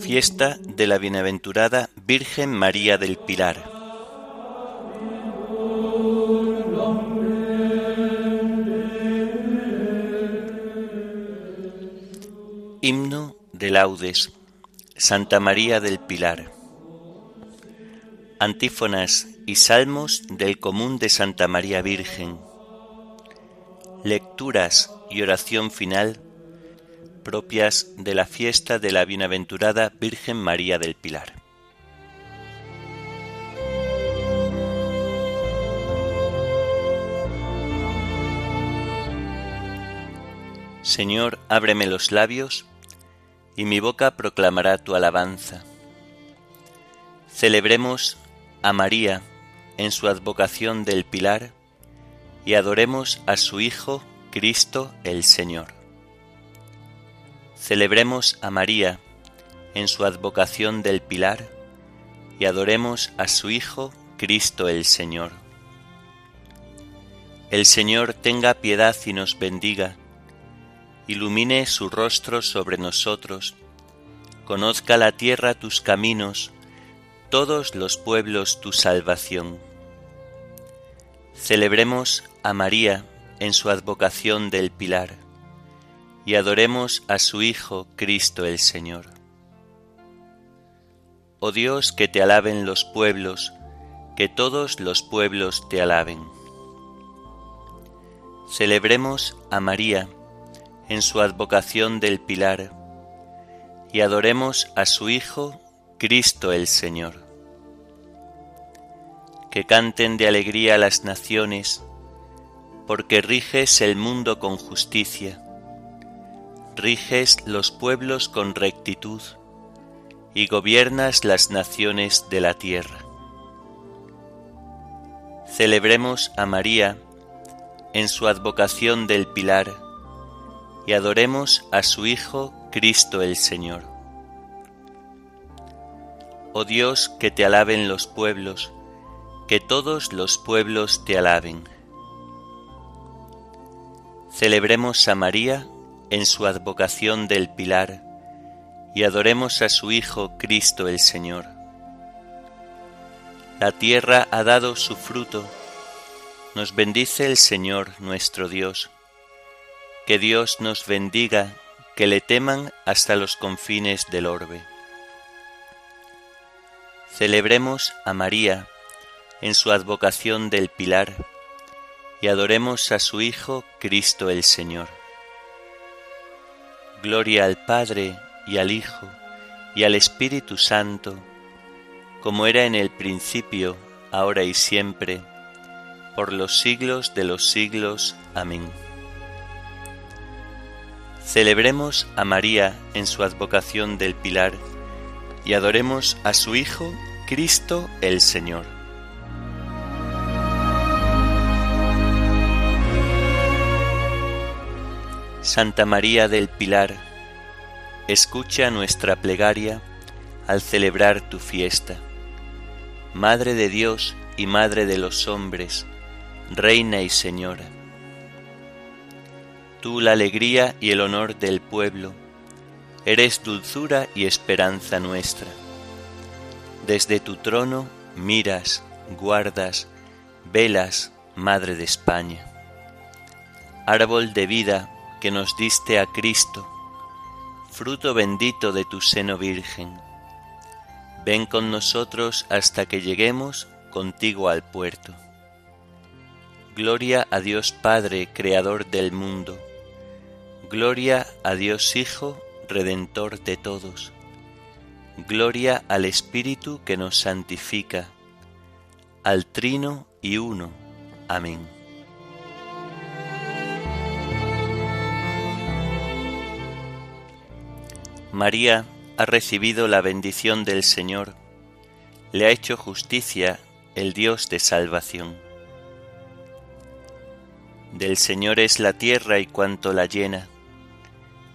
Fiesta de la Bienaventurada Virgen María del Pilar. Santa María del Pilar. Antífonas y salmos del común de Santa María Virgen. Lecturas y oración final propias de la fiesta de la Bienaventurada Virgen María del Pilar. Señor, ábreme los labios, y mi boca proclamará tu alabanza. Celebremos a María en su advocación del Pilar, y adoremos a su Hijo, Cristo el Señor. Celebremos a María en su advocación del Pilar, y adoremos a su Hijo, Cristo el Señor. El Señor tenga piedad y nos bendiga, ilumine su rostro sobre nosotros, conozca la tierra tus caminos, todos los pueblos tu salvación. Celebremos a María en su advocación del Pilar, y adoremos a su Hijo Cristo el Señor. Oh Dios, que te alaben los pueblos, que todos los pueblos te alaben. Celebremos a María, en su advocación del Pilar, y adoremos a su Hijo, Cristo el Señor. Que canten de alegría las naciones, porque riges el mundo con justicia, riges los pueblos con rectitud, y gobiernas las naciones de la tierra. Celebremos a María en su advocación del Pilar, y adoremos a su Hijo Cristo el Señor. Oh Dios, que te alaben los pueblos, que todos los pueblos te alaben. Celebremos a María en su advocación del Pilar, y adoremos a su Hijo Cristo el Señor. La tierra ha dado su fruto, nos bendice el Señor nuestro Dios que Dios nos bendiga, que le teman hasta los confines del orbe. Celebremos a María en su advocación del Pilar y adoremos a su Hijo Cristo el Señor. Gloria al Padre y al Hijo y al Espíritu Santo, como era en el principio, ahora y siempre, por los siglos de los siglos. Amén. Celebremos a María en su advocación del Pilar y adoremos a su Hijo, Cristo el Señor. Santa María del Pilar, escucha nuestra plegaria al celebrar tu fiesta. Madre de Dios y Madre de los hombres, Reina y Señora tú la alegría y el honor del pueblo, eres dulzura y esperanza nuestra. Desde tu trono miras, guardas, velas, Madre de España. Árbol de vida que nos diste a Cristo, fruto bendito de tu seno virgen. Ven con nosotros hasta que lleguemos contigo al puerto. Gloria a Dios Padre, Creador del mundo Gloria a Dios Hijo, Redentor de todos. Gloria al Espíritu que nos santifica, al Trino y Uno. Amén. María ha recibido la bendición del Señor, le ha hecho justicia el Dios de salvación. Del Señor es la tierra y cuanto la llena,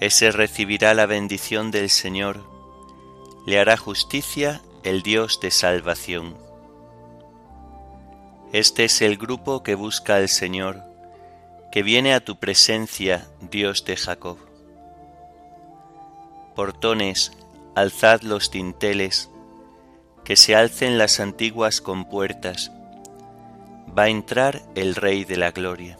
Ese recibirá la bendición del Señor, le hará justicia el Dios de salvación. Este es el grupo que busca al Señor, que viene a tu presencia, Dios de Jacob. Portones, alzad los tinteles, que se alcen las antiguas compuertas, va a entrar el Rey de la Gloria.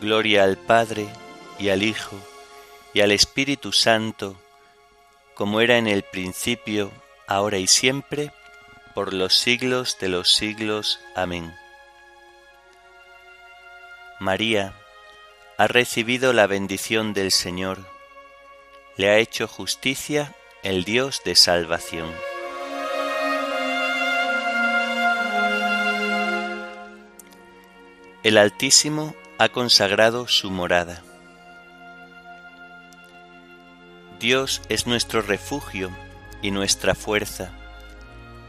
Gloria al Padre y al Hijo y al Espíritu Santo, como era en el principio, ahora y siempre, por los siglos de los siglos. Amén. María ha recibido la bendición del Señor, le ha hecho justicia el Dios de salvación. El Altísimo ha consagrado su morada. Dios es nuestro refugio y nuestra fuerza,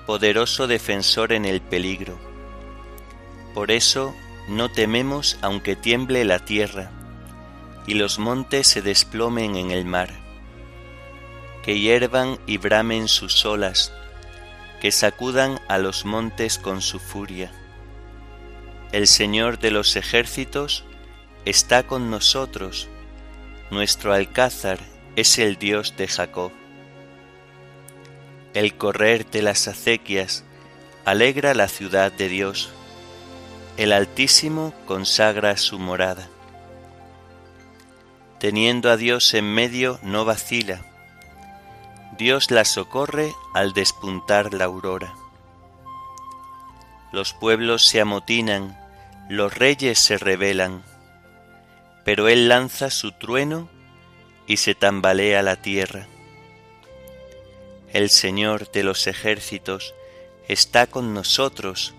poderoso defensor en el peligro. Por eso no tememos aunque tiemble la tierra y los montes se desplomen en el mar, que hiervan y bramen sus olas, que sacudan a los montes con su furia el Señor de los ejércitos está con nosotros, nuestro alcázar es el Dios de Jacob. El correr de las acequias alegra la ciudad de Dios, el Altísimo consagra su morada. Teniendo a Dios en medio no vacila, Dios la socorre al despuntar la aurora. Los pueblos se amotinan, los reyes se rebelan, pero Él lanza su trueno y se tambalea la tierra. El Señor de los ejércitos está con nosotros,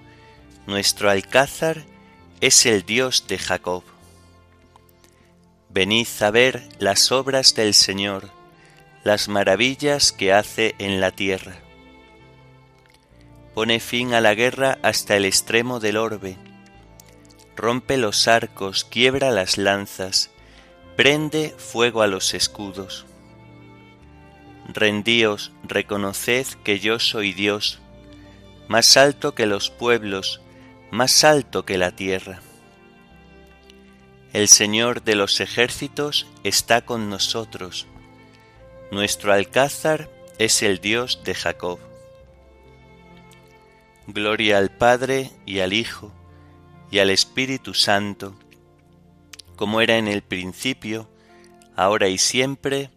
nuestro alcázar es el Dios de Jacob. Venid a ver las obras del Señor, las maravillas que hace en la tierra. Pone fin a la guerra hasta el extremo del orbe rompe los arcos, quiebra las lanzas, prende fuego a los escudos. Rendíos, reconoced que yo soy Dios, más alto que los pueblos, más alto que la tierra. El Señor de los ejércitos está con nosotros, nuestro alcázar es el Dios de Jacob. Gloria al Padre y al Hijo, y al Espíritu Santo, como era en el principio, ahora y siempre,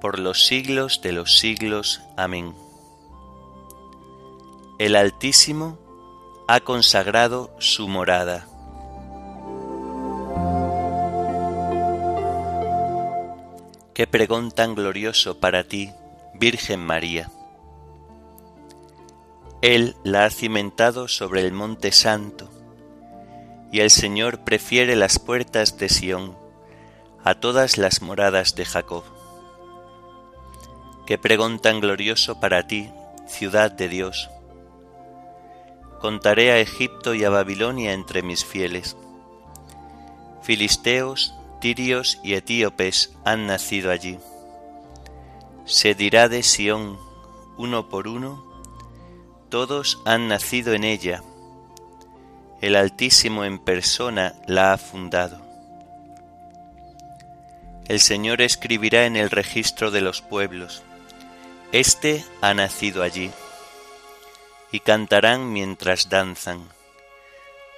por los siglos de los siglos. Amén. El Altísimo ha consagrado su morada. Qué pregón tan glorioso para ti, Virgen María. Él la ha cimentado sobre el monte santo y el Señor prefiere las puertas de Sión a todas las moradas de Jacob. Qué pregón tan glorioso para ti, ciudad de Dios. Contaré a Egipto y a Babilonia entre mis fieles. Filisteos, tirios y etíopes han nacido allí. Se dirá de Sión, uno por uno, todos han nacido en ella el Altísimo en persona la ha fundado. El Señor escribirá en el registro de los pueblos, Este ha nacido allí, y cantarán mientras danzan,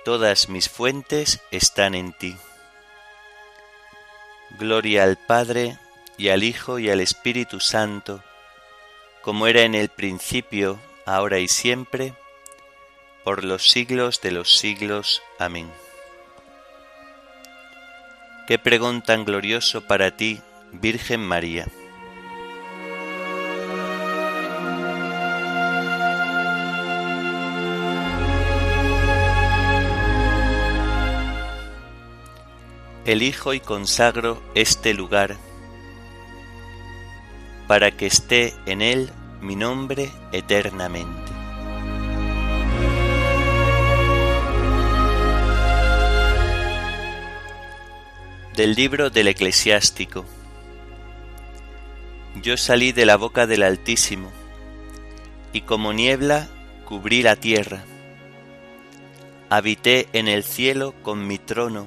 Todas mis fuentes están en ti. Gloria al Padre, y al Hijo, y al Espíritu Santo, como era en el principio, ahora y siempre, por los siglos de los siglos. Amén. Qué pregón tan glorioso para ti, Virgen María. Elijo y consagro este lugar para que esté en él mi nombre eternamente. Del libro del eclesiástico. Yo salí de la boca del Altísimo, y como niebla cubrí la tierra. Habité en el cielo con mi trono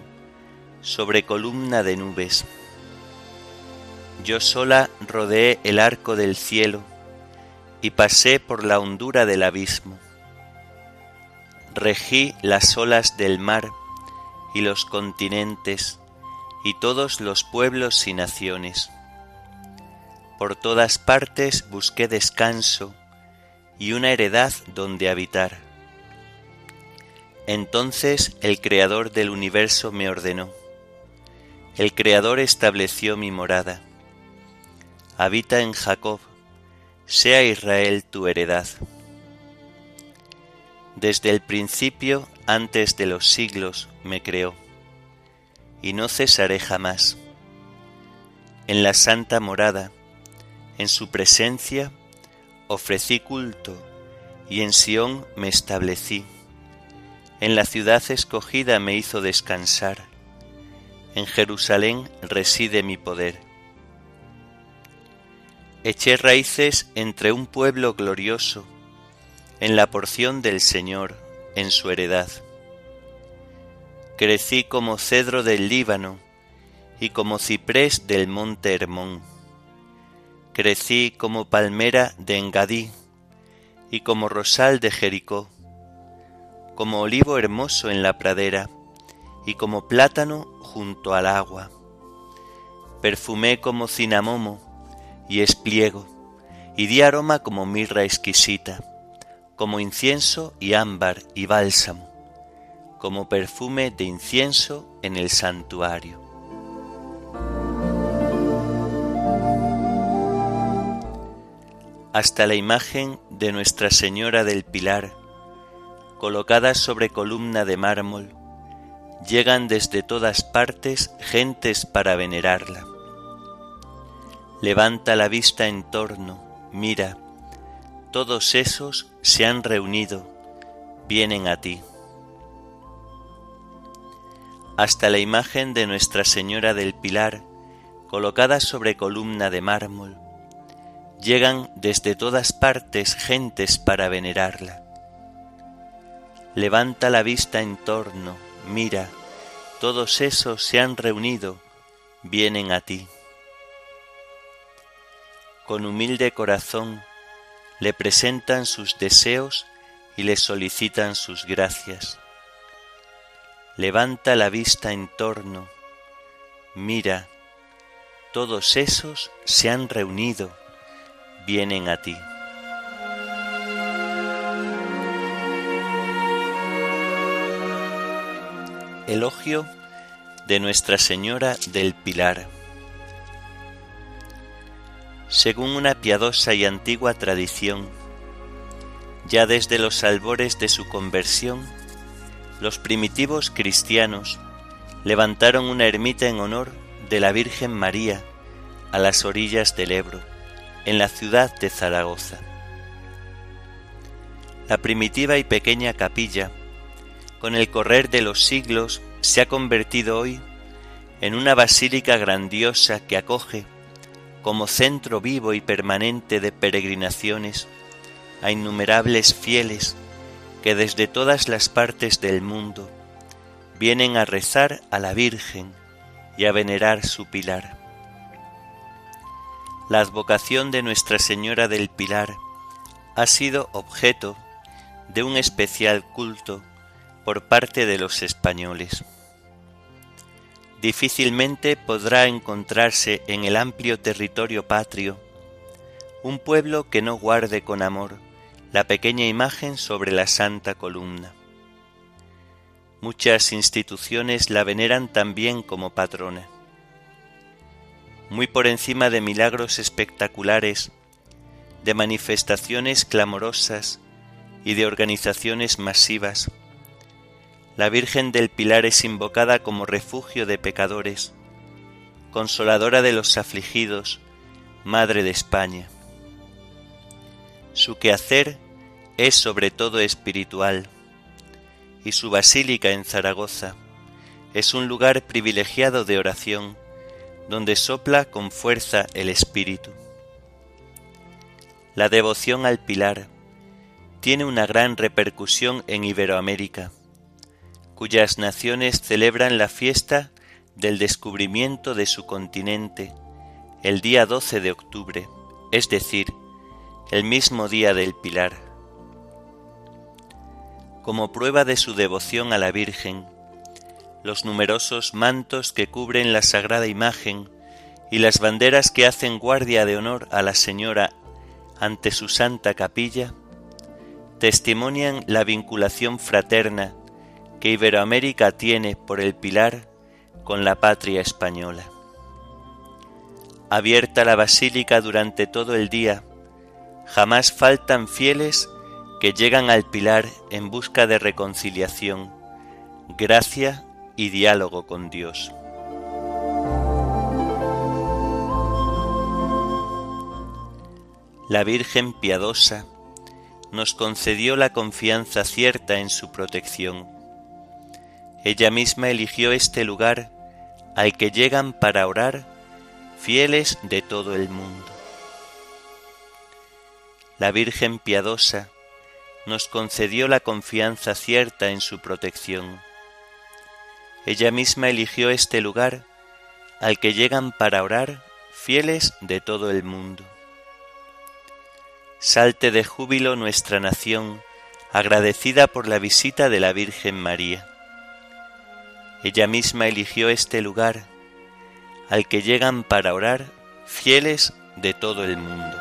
sobre columna de nubes. Yo sola rodeé el arco del cielo y pasé por la hondura del abismo. Regí las olas del mar y los continentes y todos los pueblos y naciones. Por todas partes busqué descanso y una heredad donde habitar. Entonces el Creador del universo me ordenó. El Creador estableció mi morada. Habita en Jacob, sea Israel tu heredad. Desde el principio, antes de los siglos, me creó y no cesaré jamás. En la santa morada, en su presencia, ofrecí culto y en Sión me establecí. En la ciudad escogida me hizo descansar. En Jerusalén reside mi poder. Eché raíces entre un pueblo glorioso, en la porción del Señor, en su heredad crecí como cedro del Líbano y como ciprés del monte Hermón. Crecí como palmera de Engadí y como rosal de Jericó, como olivo hermoso en la pradera y como plátano junto al agua. Perfumé como cinamomo y espliego, y di aroma como mirra exquisita, como incienso y ámbar y bálsamo como perfume de incienso en el santuario. Hasta la imagen de Nuestra Señora del Pilar, colocada sobre columna de mármol, llegan desde todas partes gentes para venerarla. Levanta la vista en torno, mira, todos esos se han reunido, vienen a ti hasta la imagen de Nuestra Señora del Pilar, colocada sobre columna de mármol. Llegan desde todas partes gentes para venerarla. Levanta la vista en torno, mira, todos esos se han reunido, vienen a ti. Con humilde corazón le presentan sus deseos y le solicitan sus gracias levanta la vista en torno, mira, todos esos se han reunido, vienen a ti. Elogio de Nuestra Señora del Pilar. Según una piadosa y antigua tradición, ya desde los albores de su conversión, los primitivos cristianos levantaron una ermita en honor de la Virgen María a las orillas del Ebro, en la ciudad de Zaragoza. La primitiva y pequeña capilla, con el correr de los siglos, se ha convertido hoy en una basílica grandiosa que acoge, como centro vivo y permanente de peregrinaciones, a innumerables fieles que desde todas las partes del mundo vienen a rezar a la Virgen y a venerar su pilar. La advocación de Nuestra Señora del Pilar ha sido objeto de un especial culto por parte de los españoles. Difícilmente podrá encontrarse en el amplio territorio patrio un pueblo que no guarde con amor la pequeña imagen sobre la santa columna. Muchas instituciones la veneran también como patrona. Muy por encima de milagros espectaculares, de manifestaciones clamorosas y de organizaciones masivas, la Virgen del Pilar es invocada como refugio de pecadores, consoladora de los afligidos, Madre de España. Su quehacer es sobre todo espiritual, y su basílica en Zaragoza es un lugar privilegiado de oración, donde sopla con fuerza el Espíritu. La devoción al Pilar tiene una gran repercusión en Iberoamérica, cuyas naciones celebran la fiesta del descubrimiento de su continente el día 12 de octubre, es decir, el mismo día del Pilar. Como prueba de su devoción a la Virgen, los numerosos mantos que cubren la sagrada imagen y las banderas que hacen guardia de honor a la Señora ante su santa capilla, testimonian la vinculación fraterna que Iberoamérica tiene por el pilar con la patria española. Abierta la basílica durante todo el día, jamás faltan fieles que llegan al pilar en busca de reconciliación, gracia y diálogo con Dios. La Virgen piadosa nos concedió la confianza cierta en su protección. Ella misma eligió este lugar al que llegan para orar fieles de todo el mundo la Virgen piadosa nos concedió la confianza cierta en su protección. Ella misma eligió este lugar al que llegan para orar fieles de todo el mundo. Salte de júbilo nuestra nación, agradecida por la visita de la Virgen María. Ella misma eligió este lugar al que llegan para orar fieles de todo el mundo.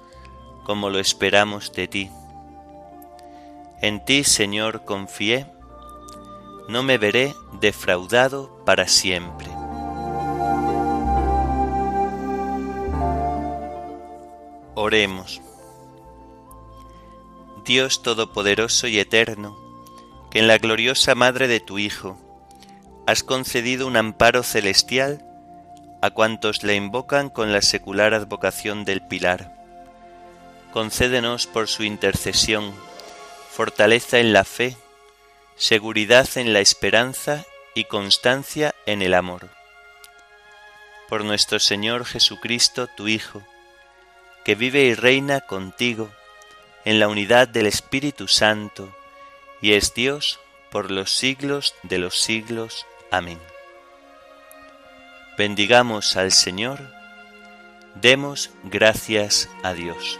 como lo esperamos de ti. En ti, Señor, confié, no me veré defraudado para siempre. Oremos. Dios Todopoderoso y Eterno, que en la gloriosa Madre de tu Hijo has concedido un amparo celestial a cuantos le invocan con la secular advocación del Pilar. Concédenos por su intercesión fortaleza en la fe, seguridad en la esperanza y constancia en el amor. Por nuestro Señor Jesucristo, tu Hijo, que vive y reina contigo en la unidad del Espíritu Santo, y es Dios por los siglos de los siglos. Amén. Bendigamos al Señor, demos gracias a Dios.